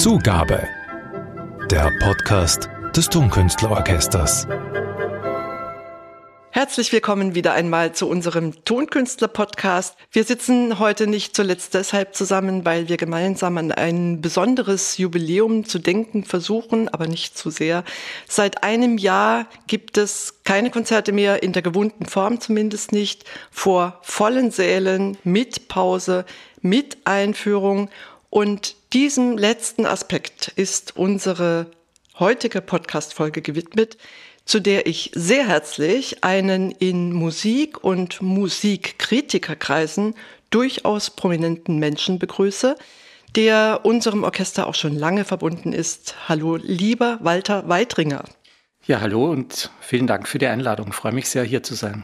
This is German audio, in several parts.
Zugabe. Der Podcast des Tonkünstlerorchesters. Herzlich willkommen wieder einmal zu unserem Tonkünstler-Podcast. Wir sitzen heute nicht zuletzt deshalb zusammen, weil wir gemeinsam an ein besonderes Jubiläum zu denken versuchen, aber nicht zu sehr. Seit einem Jahr gibt es keine Konzerte mehr, in der gewohnten Form zumindest nicht, vor vollen Sälen, mit Pause, mit Einführung. Und diesem letzten Aspekt ist unsere heutige Podcast-Folge gewidmet zu der ich sehr herzlich einen in Musik- und Musikkritikerkreisen durchaus prominenten Menschen begrüße, der unserem Orchester auch schon lange verbunden ist. Hallo, lieber Walter Weidringer. Ja, hallo und vielen Dank für die Einladung. Ich freue mich sehr, hier zu sein.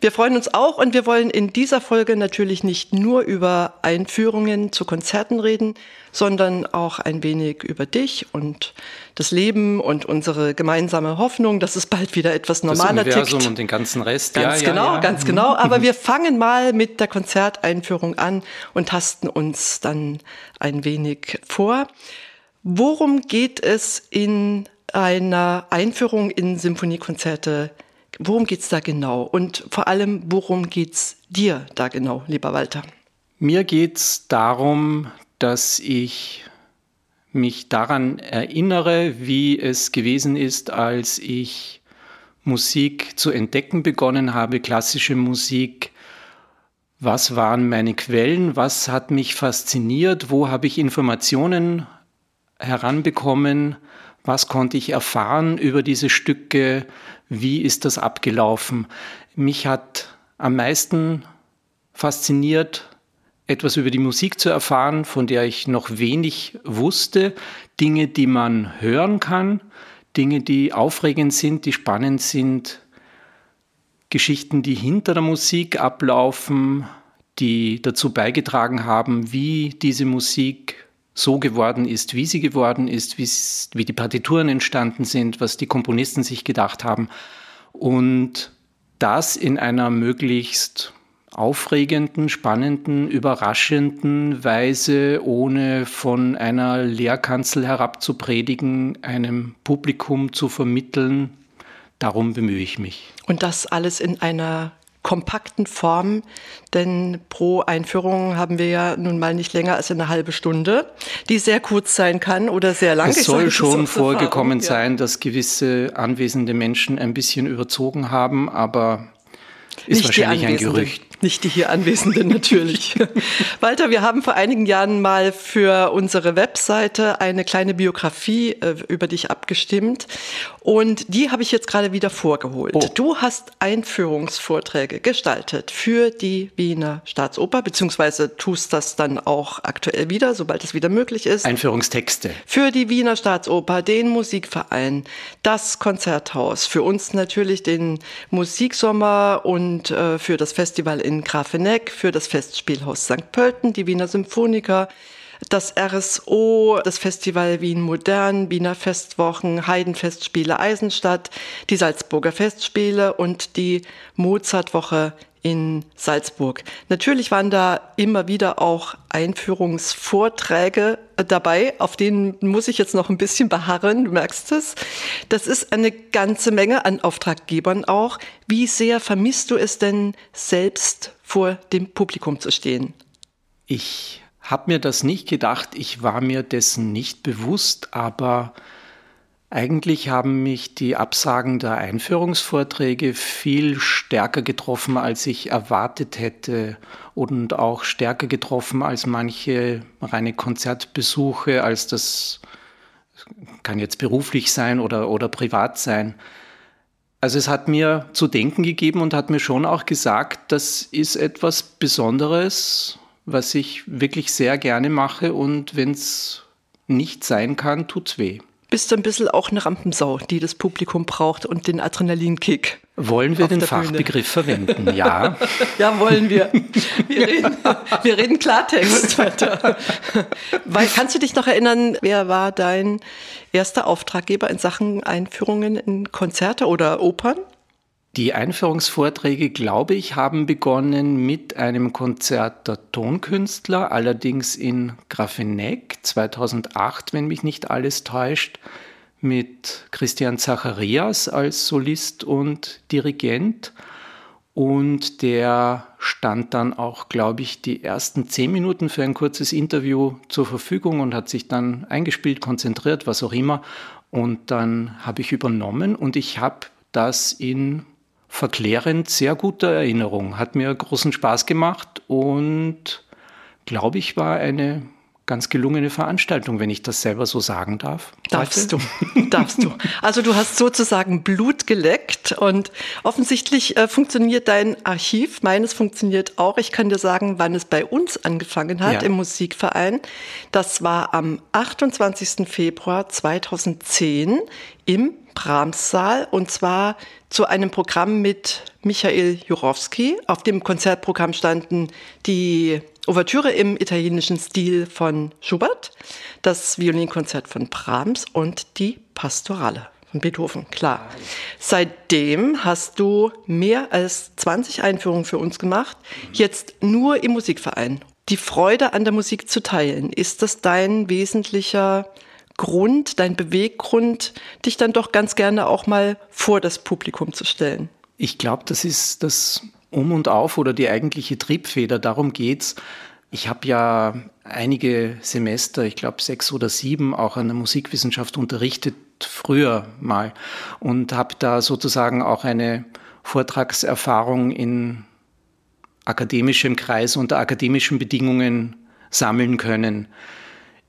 Wir freuen uns auch und wir wollen in dieser Folge natürlich nicht nur über Einführungen zu Konzerten reden, sondern auch ein wenig über dich und das Leben und unsere gemeinsame Hoffnung, dass es bald wieder etwas normaler das Universum tickt. und den ganzen Rest. Ganz ja, genau, ja, ja. ganz genau. Aber wir fangen mal mit der Konzerteinführung an und tasten uns dann ein wenig vor. Worum geht es in einer Einführung in Symphoniekonzerte Worum geht's da genau? Und vor allem, worum geht's dir da genau, lieber Walter? Mir geht's darum, dass ich mich daran erinnere, wie es gewesen ist, als ich Musik zu entdecken begonnen habe, klassische Musik. Was waren meine Quellen? Was hat mich fasziniert? Wo habe ich Informationen heranbekommen? Was konnte ich erfahren über diese Stücke? Wie ist das abgelaufen? Mich hat am meisten fasziniert, etwas über die Musik zu erfahren, von der ich noch wenig wusste. Dinge, die man hören kann, Dinge, die aufregend sind, die spannend sind, Geschichten, die hinter der Musik ablaufen, die dazu beigetragen haben, wie diese Musik so geworden ist, wie sie geworden ist, wie die Partituren entstanden sind, was die Komponisten sich gedacht haben. Und das in einer möglichst aufregenden, spannenden, überraschenden Weise, ohne von einer Lehrkanzel herab zu predigen, einem Publikum zu vermitteln. Darum bemühe ich mich. Und das alles in einer kompakten Form, denn pro Einführung haben wir ja nun mal nicht länger als eine halbe Stunde, die sehr kurz sein kann oder sehr lang. Es soll schon vorgekommen sein, dass gewisse anwesende Menschen ein bisschen überzogen haben, aber ist nicht wahrscheinlich ein Gerücht. Nicht die hier Anwesenden natürlich. Walter, wir haben vor einigen Jahren mal für unsere Webseite eine kleine Biografie äh, über dich abgestimmt und die habe ich jetzt gerade wieder vorgeholt. Oh. Du hast Einführungsvorträge gestaltet für die Wiener Staatsoper, beziehungsweise tust das dann auch aktuell wieder, sobald es wieder möglich ist. Einführungstexte. Für die Wiener Staatsoper, den Musikverein, das Konzerthaus, für uns natürlich den Musiksommer und äh, für das Festival in Grafeneck, für das Festspielhaus St. Pölten, die Wiener Symphoniker, das RSO, das Festival Wien Modern, Wiener Festwochen, Heidenfestspiele Eisenstadt, die Salzburger Festspiele und die Mozartwoche in Salzburg. Natürlich waren da immer wieder auch Einführungsvorträge dabei, auf denen muss ich jetzt noch ein bisschen beharren, du merkst es. Das ist eine ganze Menge an Auftraggebern auch. Wie sehr vermisst du es denn selbst vor dem Publikum zu stehen? Ich habe mir das nicht gedacht, ich war mir dessen nicht bewusst, aber eigentlich haben mich die Absagen der Einführungsvorträge viel stärker getroffen, als ich erwartet hätte und auch stärker getroffen als manche reine Konzertbesuche, als das kann jetzt beruflich sein oder, oder privat sein. Also es hat mir zu denken gegeben und hat mir schon auch gesagt, das ist etwas Besonderes, was ich wirklich sehr gerne mache und wenn es nicht sein kann, tut's weh bist du ein bisschen auch eine Rampensau, die das Publikum braucht und den Adrenalinkick. Wollen wir den Fachbegriff verwenden? Ja. ja, wollen wir. Wir reden, wir reden Klartext weiter. Weil, kannst du dich noch erinnern, wer war dein erster Auftraggeber in Sachen Einführungen in Konzerte oder Opern? Die Einführungsvorträge, glaube ich, haben begonnen mit einem Konzert der Tonkünstler, allerdings in Grafeneck 2008, wenn mich nicht alles täuscht, mit Christian Zacharias als Solist und Dirigent. Und der stand dann auch, glaube ich, die ersten zehn Minuten für ein kurzes Interview zur Verfügung und hat sich dann eingespielt, konzentriert, was auch immer. Und dann habe ich übernommen und ich habe das in verklärend sehr guter Erinnerung. Hat mir großen Spaß gemacht und glaube ich war eine ganz gelungene Veranstaltung, wenn ich das selber so sagen darf. Darfst du, darfst du. Also du hast sozusagen Blut geleckt und offensichtlich äh, funktioniert dein Archiv. Meines funktioniert auch. Ich kann dir sagen, wann es bei uns angefangen hat ja. im Musikverein. Das war am 28. Februar 2010 im Brahmssaal und zwar zu einem Programm mit Michael Jurowski. Auf dem Konzertprogramm standen die Ouvertüre im italienischen Stil von Schubert, das Violinkonzert von Brahms und die Pastorale von Beethoven, klar. Seitdem hast du mehr als 20 Einführungen für uns gemacht, jetzt nur im Musikverein. Die Freude an der Musik zu teilen, ist das dein wesentlicher Grund, dein Beweggrund, dich dann doch ganz gerne auch mal vor das Publikum zu stellen? Ich glaube, das ist das Um und Auf oder die eigentliche Triebfeder. Darum geht's. Ich habe ja einige Semester, ich glaube sechs oder sieben, auch an der Musikwissenschaft unterrichtet, früher mal. Und habe da sozusagen auch eine Vortragserfahrung in akademischem Kreis unter akademischen Bedingungen sammeln können.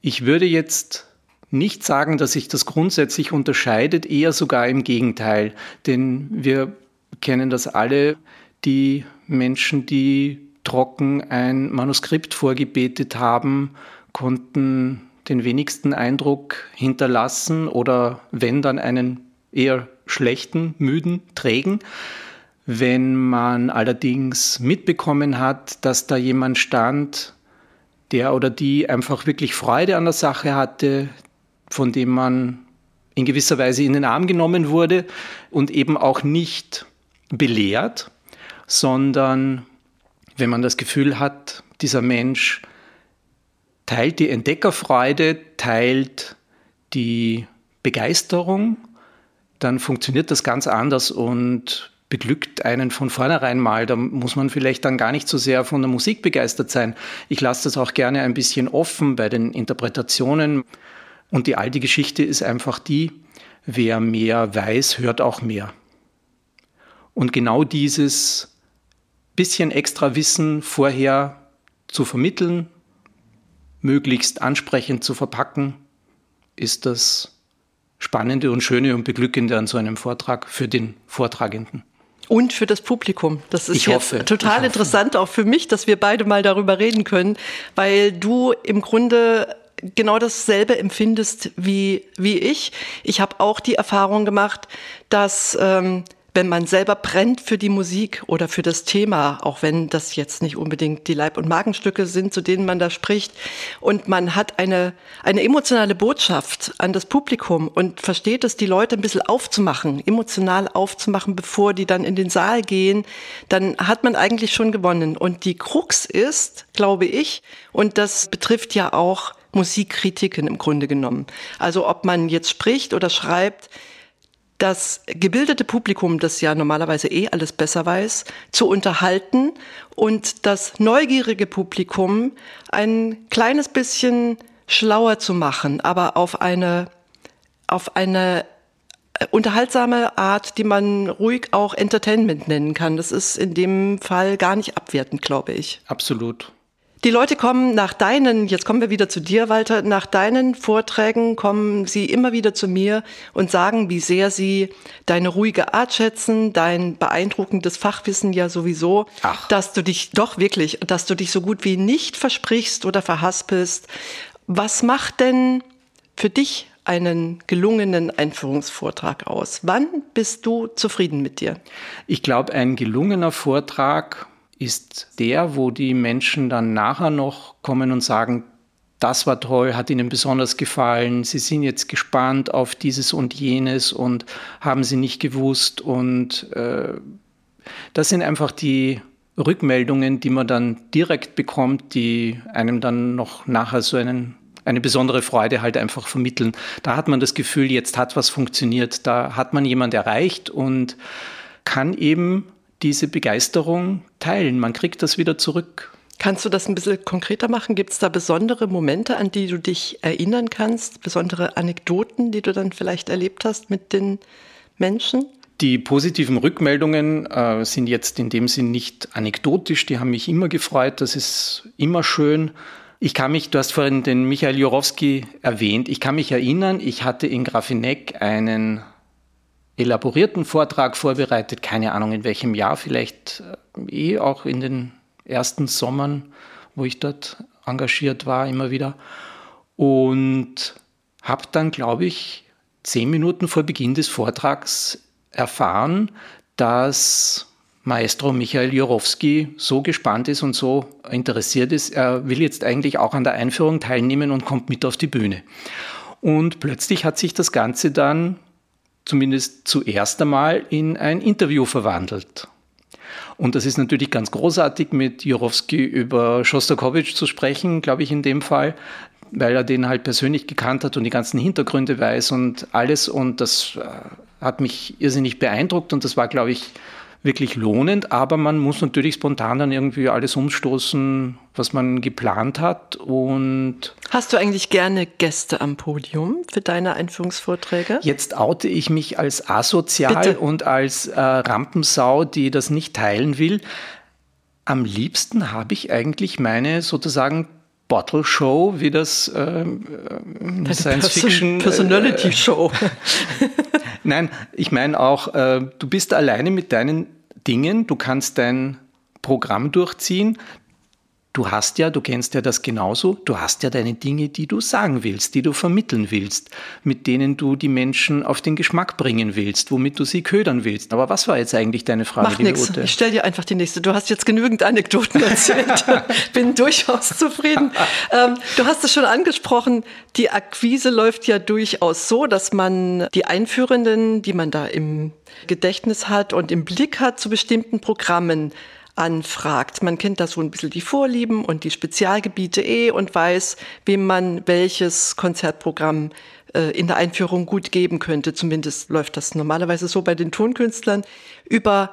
Ich würde jetzt nicht sagen, dass sich das grundsätzlich unterscheidet, eher sogar im Gegenteil. Denn wir kennen das alle, die Menschen, die trocken ein Manuskript vorgebetet haben, konnten den wenigsten Eindruck hinterlassen oder wenn dann einen eher schlechten, müden, trägen. Wenn man allerdings mitbekommen hat, dass da jemand stand, der oder die einfach wirklich Freude an der Sache hatte, von dem man in gewisser Weise in den Arm genommen wurde und eben auch nicht belehrt, sondern wenn man das Gefühl hat, dieser Mensch teilt die Entdeckerfreude, teilt die Begeisterung, dann funktioniert das ganz anders und beglückt einen von vornherein mal. Da muss man vielleicht dann gar nicht so sehr von der Musik begeistert sein. Ich lasse das auch gerne ein bisschen offen bei den Interpretationen. Und die alte Geschichte ist einfach die, wer mehr weiß, hört auch mehr. Und genau dieses bisschen extra Wissen vorher zu vermitteln, möglichst ansprechend zu verpacken, ist das Spannende und Schöne und Beglückende an so einem Vortrag für den Vortragenden. Und für das Publikum. Das ist ich jetzt hoffe, total interessant, auch für mich, dass wir beide mal darüber reden können, weil du im Grunde genau dasselbe empfindest wie, wie ich. Ich habe auch die Erfahrung gemacht, dass ähm, wenn man selber brennt für die Musik oder für das Thema, auch wenn das jetzt nicht unbedingt die Leib- und Magenstücke sind, zu denen man da spricht, und man hat eine, eine emotionale Botschaft an das Publikum und versteht es, die Leute ein bisschen aufzumachen, emotional aufzumachen, bevor die dann in den Saal gehen, dann hat man eigentlich schon gewonnen. Und die Krux ist, glaube ich, und das betrifft ja auch Musikkritiken im Grunde genommen. Also ob man jetzt spricht oder schreibt, das gebildete Publikum, das ja normalerweise eh alles besser weiß, zu unterhalten und das neugierige Publikum ein kleines bisschen schlauer zu machen, aber auf eine, auf eine äh, unterhaltsame Art, die man ruhig auch Entertainment nennen kann. Das ist in dem Fall gar nicht abwertend, glaube ich. Absolut. Die Leute kommen nach deinen, jetzt kommen wir wieder zu dir, Walter, nach deinen Vorträgen kommen sie immer wieder zu mir und sagen, wie sehr sie deine ruhige Art schätzen, dein beeindruckendes Fachwissen ja sowieso, Ach. dass du dich doch wirklich, dass du dich so gut wie nicht versprichst oder verhaspelst. Was macht denn für dich einen gelungenen Einführungsvortrag aus? Wann bist du zufrieden mit dir? Ich glaube, ein gelungener Vortrag ist der, wo die Menschen dann nachher noch kommen und sagen, das war toll, hat Ihnen besonders gefallen, Sie sind jetzt gespannt auf dieses und jenes und haben Sie nicht gewusst. Und äh, das sind einfach die Rückmeldungen, die man dann direkt bekommt, die einem dann noch nachher so einen, eine besondere Freude halt einfach vermitteln. Da hat man das Gefühl, jetzt hat was funktioniert, da hat man jemand erreicht und kann eben diese Begeisterung teilen. Man kriegt das wieder zurück. Kannst du das ein bisschen konkreter machen? Gibt es da besondere Momente, an die du dich erinnern kannst? Besondere Anekdoten, die du dann vielleicht erlebt hast mit den Menschen? Die positiven Rückmeldungen äh, sind jetzt in dem Sinn nicht anekdotisch, die haben mich immer gefreut, das ist immer schön. Ich kann mich, du hast vorhin den Michael Jurowski erwähnt, ich kann mich erinnern, ich hatte in Grafeneck einen elaborierten Vortrag vorbereitet, keine Ahnung in welchem Jahr, vielleicht äh, eh auch in den ersten Sommern, wo ich dort engagiert war, immer wieder. Und habe dann, glaube ich, zehn Minuten vor Beginn des Vortrags erfahren, dass Maestro Michael Jurowski so gespannt ist und so interessiert ist. Er will jetzt eigentlich auch an der Einführung teilnehmen und kommt mit auf die Bühne. Und plötzlich hat sich das Ganze dann zumindest zuerst einmal in ein Interview verwandelt. Und das ist natürlich ganz großartig, mit Jurowski über Schostakowitsch zu sprechen, glaube ich, in dem Fall, weil er den halt persönlich gekannt hat und die ganzen Hintergründe weiß und alles. Und das äh, hat mich irrsinnig beeindruckt und das war, glaube ich, wirklich lohnend, aber man muss natürlich spontan dann irgendwie alles umstoßen, was man geplant hat. Und Hast du eigentlich gerne Gäste am Podium für deine Einführungsvorträge? Jetzt oute ich mich als asozial Bitte. und als äh, Rampensau, die das nicht teilen will. Am liebsten habe ich eigentlich meine sozusagen Bottle Show, wie das äh, Science Fiction Personality Show. Nein, ich meine auch, äh, du bist alleine mit deinen Dingen, du kannst dein Programm durchziehen, Du hast ja, du kennst ja das genauso, du hast ja deine Dinge, die du sagen willst, die du vermitteln willst, mit denen du die Menschen auf den Geschmack bringen willst, womit du sie ködern willst. Aber was war jetzt eigentlich deine Frage, Mach nichts. Ich stell dir einfach die nächste. Du hast jetzt genügend Anekdoten erzählt. Bin durchaus zufrieden. Ähm, du hast es schon angesprochen, die Akquise läuft ja durchaus so, dass man die Einführenden, die man da im Gedächtnis hat und im Blick hat zu bestimmten Programmen, anfragt. Man kennt da so ein bisschen die Vorlieben und die Spezialgebiete eh und weiß, wem man welches Konzertprogramm äh, in der Einführung gut geben könnte. Zumindest läuft das normalerweise so bei den Tonkünstlern. Über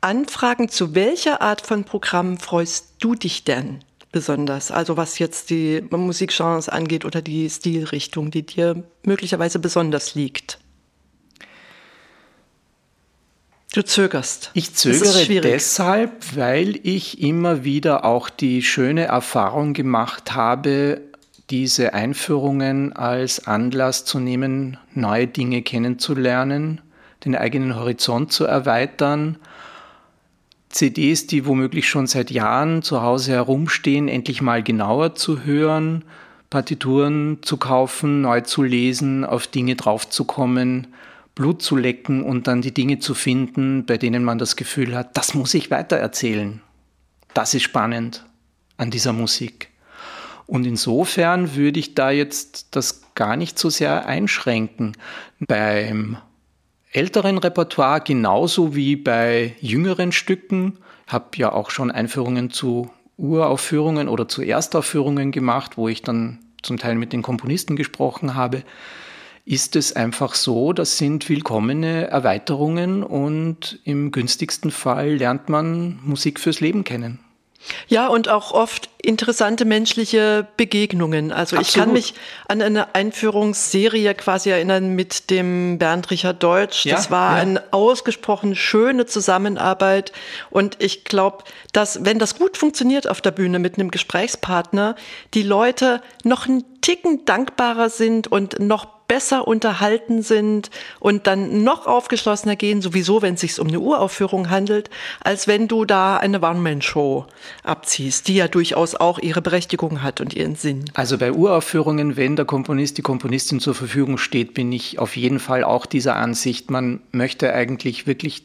Anfragen zu welcher Art von Programm freust du dich denn besonders? Also was jetzt die Musikgenres angeht oder die Stilrichtung, die dir möglicherweise besonders liegt? Du zögerst. Ich zögere deshalb, weil ich immer wieder auch die schöne Erfahrung gemacht habe, diese Einführungen als Anlass zu nehmen, neue Dinge kennenzulernen, den eigenen Horizont zu erweitern, CDs, die womöglich schon seit Jahren zu Hause herumstehen, endlich mal genauer zu hören, Partituren zu kaufen, neu zu lesen, auf Dinge draufzukommen, Blut zu lecken und dann die Dinge zu finden, bei denen man das Gefühl hat, das muss ich weitererzählen. Das ist spannend an dieser Musik. Und insofern würde ich da jetzt das gar nicht so sehr einschränken. Beim älteren Repertoire genauso wie bei jüngeren Stücken, habe ja auch schon Einführungen zu Uraufführungen oder zu Erstaufführungen gemacht, wo ich dann zum Teil mit den Komponisten gesprochen habe ist es einfach so, das sind willkommene Erweiterungen und im günstigsten Fall lernt man Musik fürs Leben kennen. Ja, und auch oft interessante menschliche Begegnungen. Also Absolut. ich kann mich an eine Einführungsserie quasi erinnern mit dem Bernd Richard Deutsch. Das ja, war ja. eine ausgesprochen schöne Zusammenarbeit. Und ich glaube, dass wenn das gut funktioniert auf der Bühne mit einem Gesprächspartner, die Leute noch einen Ticken dankbarer sind und noch besser unterhalten sind und dann noch aufgeschlossener gehen, sowieso, wenn es sich um eine Uraufführung handelt, als wenn du da eine One-Man-Show abziehst, die ja durchaus auch ihre Berechtigung hat und ihren Sinn. Also bei Uraufführungen, wenn der Komponist, die Komponistin zur Verfügung steht, bin ich auf jeden Fall auch dieser Ansicht, man möchte eigentlich wirklich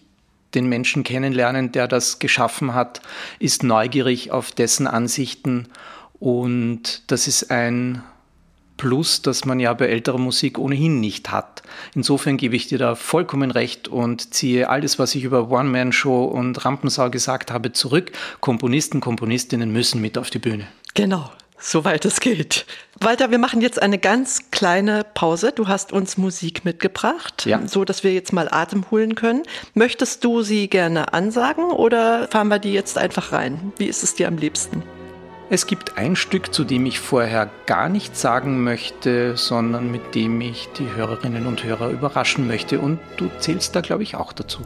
den Menschen kennenlernen, der das geschaffen hat, ist neugierig auf dessen Ansichten Und das ist ein Plus, das man ja bei älterer Musik ohnehin nicht hat. Insofern gebe ich dir da vollkommen recht und ziehe alles, was ich über One-Man-Show und Rampensau gesagt habe, zurück. Komponisten, Komponistinnen müssen mit auf die Bühne. Genau, soweit es geht. Walter, wir machen jetzt eine ganz kleine Pause. Du hast uns Musik mitgebracht, ja. so dass wir jetzt mal Atem holen können. Möchtest du sie gerne ansagen oder fahren wir die jetzt einfach rein? Wie ist es dir am liebsten? Es gibt ein Stück, zu dem ich vorher gar nichts sagen möchte, sondern mit dem ich die Hörerinnen und Hörer überraschen möchte. Und du zählst da, glaube ich, auch dazu.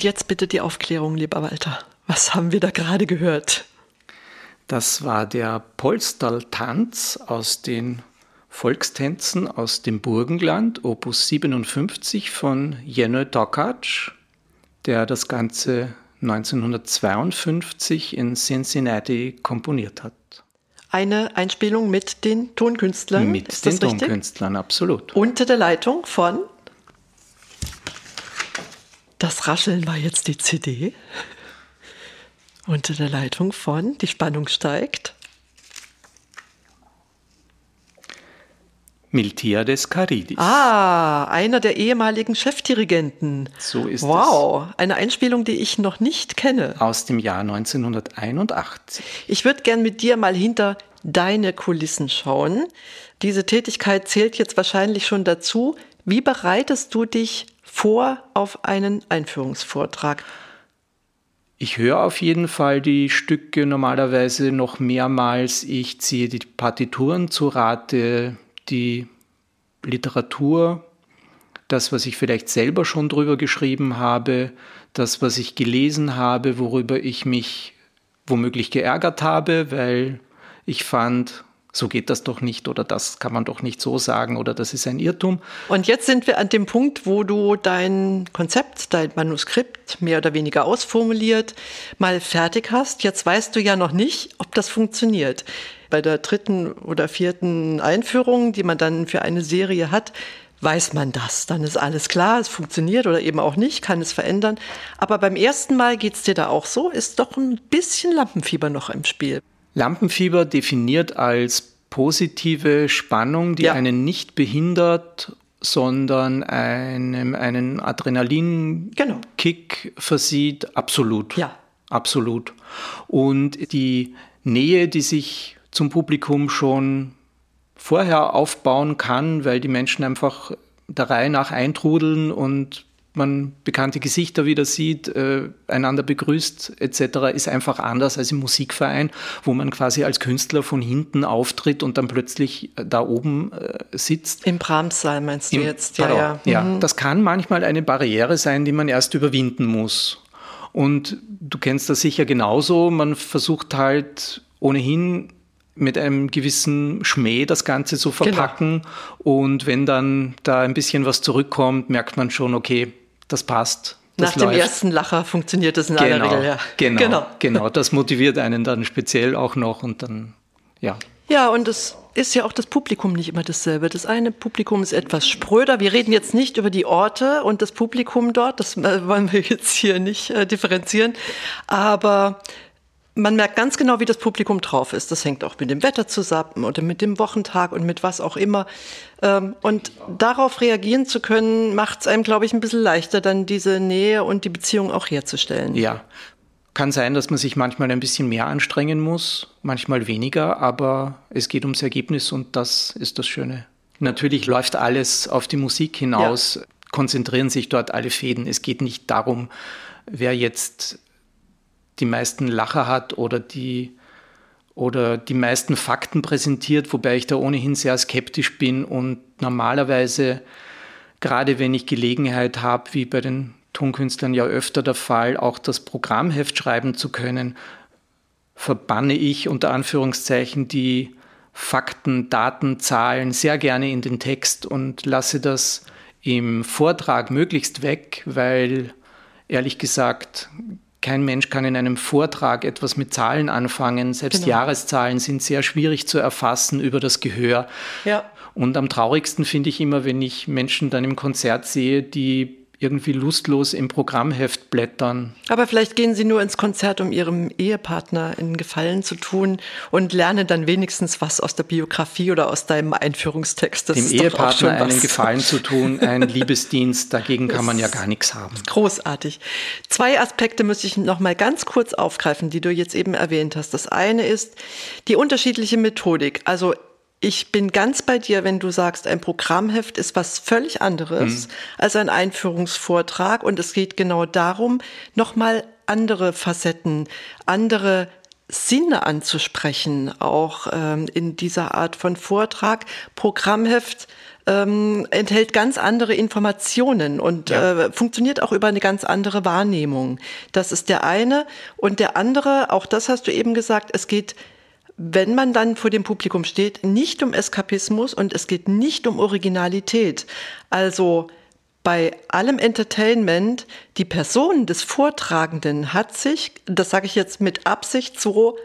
Und jetzt bitte die Aufklärung, lieber Walter. Was haben wir da gerade gehört? Das war der Polsterl-Tanz aus den Volkstänzen aus dem Burgenland, Opus 57 von Jenö Tokac, der das Ganze 1952 in Cincinnati komponiert hat. Eine Einspielung mit den Tonkünstlern. Mit den Tonkünstlern, absolut. Unter der Leitung von das Rascheln war jetzt die CD. Unter der Leitung von Die Spannung steigt. Miltiades Caridis. Ah, einer der ehemaligen Chefdirigenten. So ist wow, es. Wow, eine Einspielung, die ich noch nicht kenne. Aus dem Jahr 1981. Ich würde gern mit dir mal hinter deine Kulissen schauen. Diese Tätigkeit zählt jetzt wahrscheinlich schon dazu. Wie bereitest du dich vor auf einen Einführungsvortrag? Ich höre auf jeden Fall die Stücke normalerweise noch mehrmals. Ich ziehe die Partituren zu Rate, die Literatur, das, was ich vielleicht selber schon drüber geschrieben habe, das, was ich gelesen habe, worüber ich mich womöglich geärgert habe, weil ich fand, so geht das doch nicht oder das kann man doch nicht so sagen oder das ist ein Irrtum. Und jetzt sind wir an dem Punkt, wo du dein Konzept, dein Manuskript mehr oder weniger ausformuliert, mal fertig hast. Jetzt weißt du ja noch nicht, ob das funktioniert. Bei der dritten oder vierten Einführung, die man dann für eine Serie hat, weiß man das. Dann ist alles klar, es funktioniert oder eben auch nicht, kann es verändern. Aber beim ersten Mal geht es dir da auch so, ist doch ein bisschen Lampenfieber noch im Spiel. Lampenfieber definiert als positive Spannung, die ja. einen nicht behindert, sondern einem einen Adrenalinkick genau. versieht. Absolut. Ja. Absolut. Und die Nähe, die sich zum Publikum schon vorher aufbauen kann, weil die Menschen einfach der Reihe nach eintrudeln und man bekannte Gesichter wieder sieht, äh, einander begrüßt etc., ist einfach anders als im Musikverein, wo man quasi als Künstler von hinten auftritt und dann plötzlich äh, da oben äh, sitzt. Im Brahmssaal meinst du Im, jetzt? Ja, ja. ja mhm. das kann manchmal eine Barriere sein, die man erst überwinden muss. Und du kennst das sicher genauso. Man versucht halt ohnehin mit einem gewissen Schmäh das Ganze zu genau. verpacken. Genau. Und wenn dann da ein bisschen was zurückkommt, merkt man schon, okay, das passt. Das Nach läuft. dem ersten Lacher funktioniert das in genau, aller Regel, ja. Genau, genau, genau. Das motiviert einen dann speziell auch noch und dann, ja. Ja, und es ist ja auch das Publikum nicht immer dasselbe. Das eine Publikum ist etwas spröder. Wir reden jetzt nicht über die Orte und das Publikum dort. Das äh, wollen wir jetzt hier nicht äh, differenzieren. Aber man merkt ganz genau, wie das Publikum drauf ist. Das hängt auch mit dem Wetter zusammen oder mit dem Wochentag und mit was auch immer. Ähm, und darauf reagieren zu können, macht es einem, glaube ich, ein bisschen leichter, dann diese Nähe und die Beziehung auch herzustellen. Ja. Kann sein, dass man sich manchmal ein bisschen mehr anstrengen muss, manchmal weniger, aber es geht ums Ergebnis und das ist das Schöne. Natürlich läuft alles auf die Musik hinaus, ja. konzentrieren sich dort alle Fäden. Es geht nicht darum, wer jetzt die meisten Lacher hat oder die, oder die meisten Fakten präsentiert, wobei ich da ohnehin sehr skeptisch bin und normalerweise gerade wenn ich Gelegenheit habe, wie bei den Tonkünstlern ja öfter der Fall, auch das Programmheft schreiben zu können, verbanne ich unter Anführungszeichen die Fakten, Daten, Zahlen sehr gerne in den Text und lasse das im Vortrag möglichst weg, weil ehrlich gesagt kein Mensch kann in einem Vortrag etwas mit Zahlen anfangen. Selbst genau. Jahreszahlen sind sehr schwierig zu erfassen über das Gehör. Ja. Und am traurigsten finde ich immer, wenn ich Menschen dann im Konzert sehe, die irgendwie lustlos im Programmheft blättern. Aber vielleicht gehen Sie nur ins Konzert, um Ihrem Ehepartner einen Gefallen zu tun und lernen dann wenigstens was aus der Biografie oder aus deinem Einführungstext. Das Dem Ehepartner einen Gefallen zu tun, ein Liebesdienst, dagegen kann man ja gar nichts haben. Großartig. Zwei Aspekte muss ich noch mal ganz kurz aufgreifen, die du jetzt eben erwähnt hast. Das eine ist die unterschiedliche Methodik. Also ich bin ganz bei dir, wenn du sagst, ein Programmheft ist was völlig anderes mhm. als ein Einführungsvortrag. Und es geht genau darum, nochmal andere Facetten, andere Sinne anzusprechen, auch ähm, in dieser Art von Vortrag. Programmheft ähm, enthält ganz andere Informationen und ja. äh, funktioniert auch über eine ganz andere Wahrnehmung. Das ist der eine. Und der andere, auch das hast du eben gesagt, es geht wenn man dann vor dem Publikum steht, nicht um Eskapismus und es geht nicht um Originalität. Also bei allem Entertainment, die Person des Vortragenden hat sich, das sage ich jetzt mit Absicht so,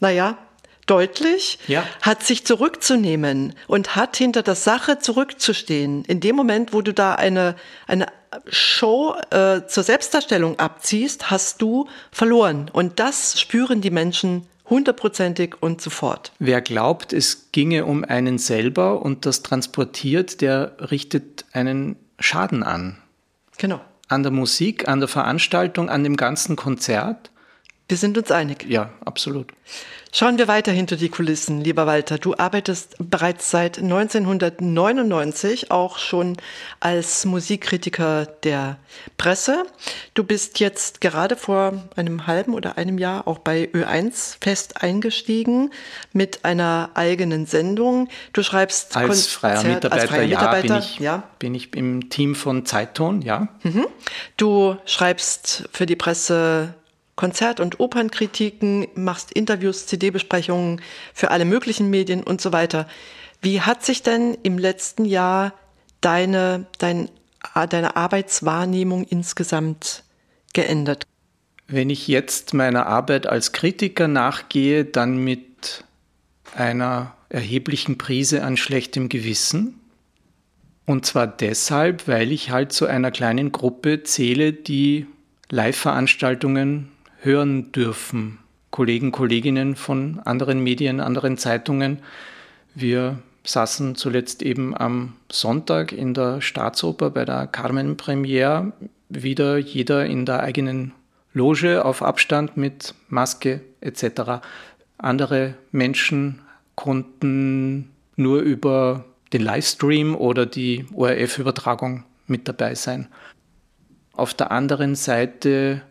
naja, deutlich, ja. hat sich zurückzunehmen und hat hinter der Sache zurückzustehen. In dem Moment, wo du da eine, eine Show äh, zur Selbstdarstellung abziehst, hast du verloren. Und das spüren die Menschen hundertprozentig und sofort. Wer glaubt, es ginge um einen selber und das transportiert, der richtet einen Schaden an. Genau. An der Musik, an der Veranstaltung, an dem ganzen Konzert. Wir sind uns einig. Ja, absolut. Schauen wir weiter hinter die Kulissen, lieber Walter. Du arbeitest bereits seit 1999 auch schon als Musikkritiker der Presse. Du bist jetzt gerade vor einem halben oder einem Jahr auch bei Ö1 fest eingestiegen mit einer eigenen Sendung. Du schreibst als Konzert, freier Mitarbeiter, als freier Mitarbeiter ja, bin ich, ja. bin ich im Team von Zeitton, ja. Mhm. Du schreibst für die Presse Konzert- und Opernkritiken, machst Interviews, CD-Besprechungen für alle möglichen Medien und so weiter. Wie hat sich denn im letzten Jahr deine, dein, deine Arbeitswahrnehmung insgesamt geändert? Wenn ich jetzt meiner Arbeit als Kritiker nachgehe, dann mit einer erheblichen Prise an schlechtem Gewissen. Und zwar deshalb, weil ich halt zu einer kleinen Gruppe zähle, die Live-Veranstaltungen hören dürfen. Kollegen, Kolleginnen von anderen Medien, anderen Zeitungen. Wir saßen zuletzt eben am Sonntag in der Staatsoper bei der Carmen Premiere, wieder jeder in der eigenen Loge auf Abstand mit Maske etc. Andere Menschen konnten nur über den Livestream oder die ORF-Übertragung mit dabei sein. Auf der anderen Seite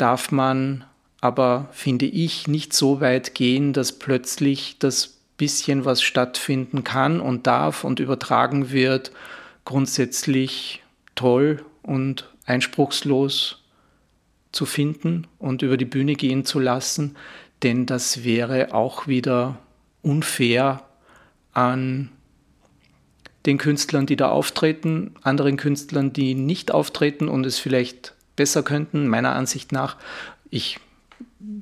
darf man aber, finde ich, nicht so weit gehen, dass plötzlich das bisschen, was stattfinden kann und darf und übertragen wird, grundsätzlich toll und einspruchslos zu finden und über die Bühne gehen zu lassen, denn das wäre auch wieder unfair an den Künstlern, die da auftreten, anderen Künstlern, die nicht auftreten und es vielleicht besser könnten, meiner Ansicht nach. Ich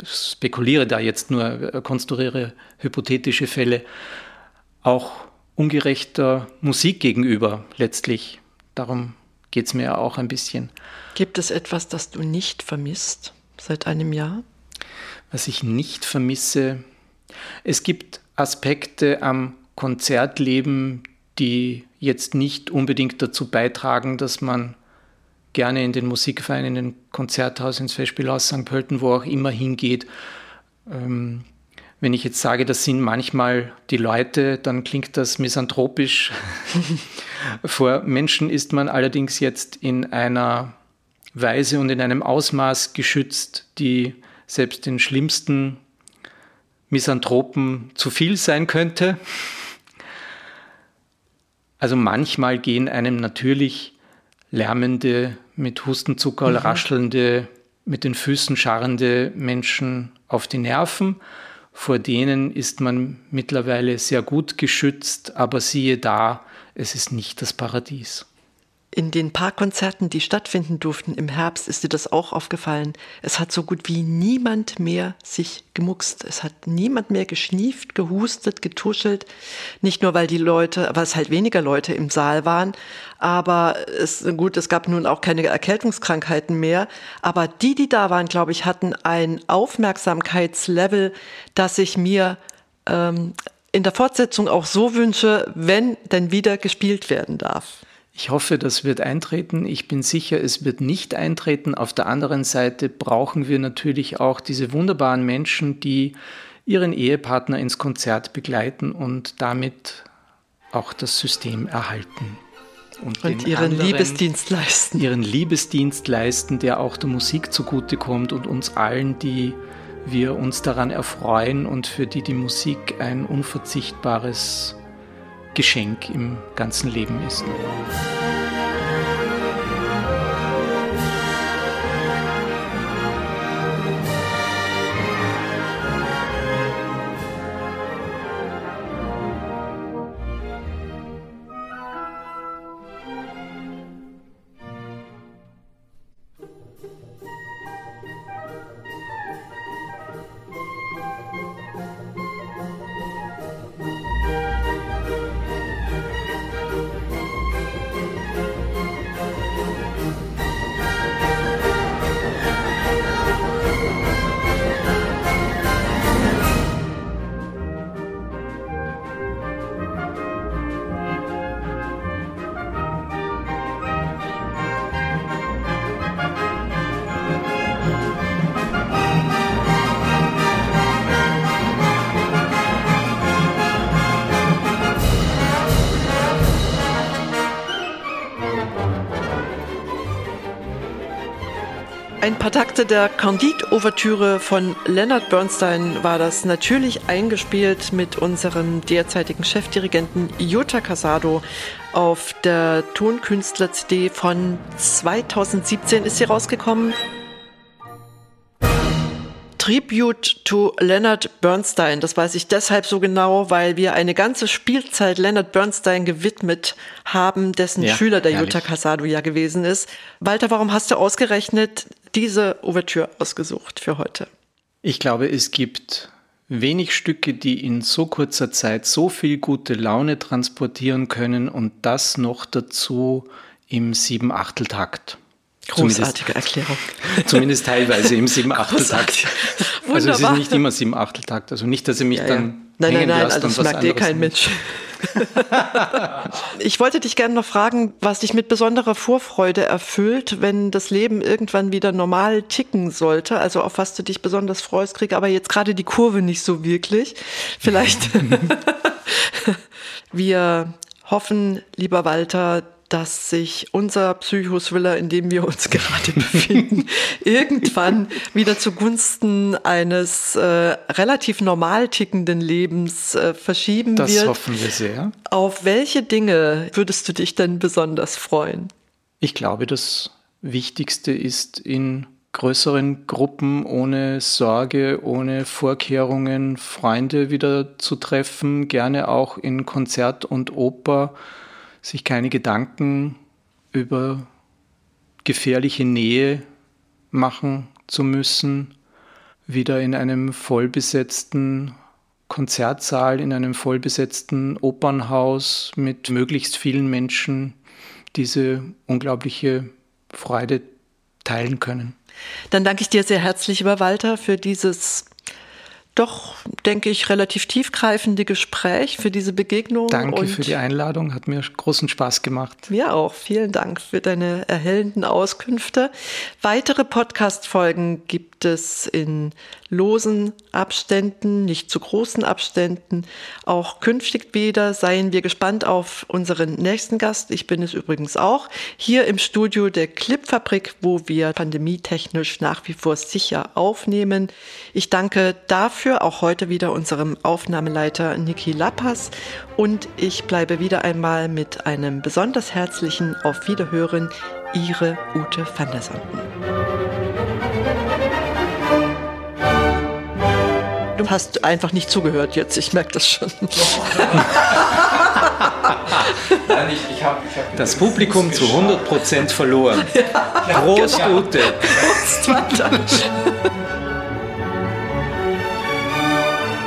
spekuliere da jetzt nur, äh, konstruiere hypothetische Fälle, auch ungerechter Musik gegenüber letztlich. Darum geht es mir auch ein bisschen. Gibt es etwas, das du nicht vermisst seit einem Jahr? Was ich nicht vermisse, es gibt Aspekte am Konzertleben, die jetzt nicht unbedingt dazu beitragen, dass man gerne in den Musikverein, in den Konzerthaus, ins Festspielhaus St. Pölten, wo auch immer hingeht. Ähm, wenn ich jetzt sage, das sind manchmal die Leute, dann klingt das misanthropisch. Vor Menschen ist man allerdings jetzt in einer Weise und in einem Ausmaß geschützt, die selbst den schlimmsten Misanthropen zu viel sein könnte. Also manchmal gehen einem natürlich lärmende, mit Hustenzucker mhm. raschelnde, mit den Füßen scharrende Menschen auf die Nerven. Vor denen ist man mittlerweile sehr gut geschützt, aber siehe da, es ist nicht das Paradies. In den paar Konzerten, die stattfinden durften im Herbst, ist dir das auch aufgefallen. Es hat so gut wie niemand mehr sich gemuckst. Es hat niemand mehr geschnieft, gehustet, getuschelt. Nicht nur, weil die Leute, weil es halt weniger Leute im Saal waren, aber es, gut, es gab nun auch keine Erkältungskrankheiten mehr. Aber die, die da waren, glaube ich, hatten ein Aufmerksamkeitslevel, das ich mir ähm, in der Fortsetzung auch so wünsche, wenn denn wieder gespielt werden darf. Ich hoffe, das wird eintreten. Ich bin sicher, es wird nicht eintreten. Auf der anderen Seite brauchen wir natürlich auch diese wunderbaren Menschen, die ihren Ehepartner ins Konzert begleiten und damit auch das System erhalten. Und, und ihren Liebesdienst leisten. Ihren Liebesdienst leisten, der auch der Musik zugutekommt und uns allen, die wir uns daran erfreuen und für die die Musik ein unverzichtbares Geschenk im ganzen Leben ist. Paar Takte der Candide-Ouvertüre von Leonard Bernstein war das natürlich eingespielt mit unserem derzeitigen Chefdirigenten Jutta Casado auf der Tonkünstler-CD von 2017 ist sie rausgekommen. Tribute to Leonard Bernstein. Das weiß ich deshalb so genau, weil wir eine ganze Spielzeit Leonard Bernstein gewidmet haben, dessen ja, Schüler der Jutta Casado ja gewesen ist. Walter, warum hast du ausgerechnet diese Ouvertüre ausgesucht für heute? Ich glaube, es gibt wenig Stücke, die in so kurzer Zeit so viel gute Laune transportieren können und das noch dazu im Sieben-Achtel-Takt. Großartige zumindest, Erklärung. Zumindest teilweise im Sieben-Achtel-Takt. Also es ist nicht immer Sieben-Achtel-Takt. Also nicht, dass ihr mich ja, dann. Ja. Nein, nein, nein, also das merkt dir kein Mensch. ich wollte dich gerne noch fragen, was dich mit besonderer Vorfreude erfüllt, wenn das Leben irgendwann wieder normal ticken sollte. Also auf was du dich besonders freust, krieg aber jetzt gerade die Kurve nicht so wirklich. Vielleicht. Wir hoffen, lieber Walter, dass sich unser Psychothriller, in dem wir uns gerade befinden, irgendwann wieder zugunsten eines äh, relativ normal tickenden Lebens äh, verschieben das wird. Das hoffen wir sehr. Auf welche Dinge würdest du dich denn besonders freuen? Ich glaube, das Wichtigste ist in größeren Gruppen ohne Sorge, ohne Vorkehrungen Freunde wieder zu treffen, gerne auch in Konzert und Oper sich keine Gedanken über gefährliche Nähe machen zu müssen, wieder in einem vollbesetzten Konzertsaal, in einem vollbesetzten Opernhaus mit möglichst vielen Menschen diese unglaubliche Freude teilen können. Dann danke ich dir sehr herzlich, lieber Walter, für dieses doch, denke ich, relativ tiefgreifende Gespräch für diese Begegnung. Danke für die Einladung, hat mir großen Spaß gemacht. Mir auch. Vielen Dank für deine erhellenden Auskünfte. Weitere Podcast-Folgen gibt es in losen Abständen, nicht zu großen Abständen. Auch künftig wieder seien wir gespannt auf unseren nächsten Gast. Ich bin es übrigens auch. Hier im Studio der Clipfabrik, wo wir pandemietechnisch nach wie vor sicher aufnehmen. Ich danke dafür auch heute wieder unserem Aufnahmeleiter Niki Lappas und ich bleibe wieder einmal mit einem besonders herzlichen Auf Wiederhören Ihre Ute van der Sanden. Hast einfach nicht zugehört jetzt, ich merke das schon. Nein, ich, ich hab, ich hab das Publikum zu 100% verloren. Ja, Prost, genau. Ute. Prost.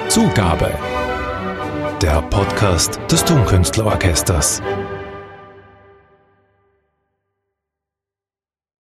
Zugabe. Der Podcast des Tonkünstlerorchesters.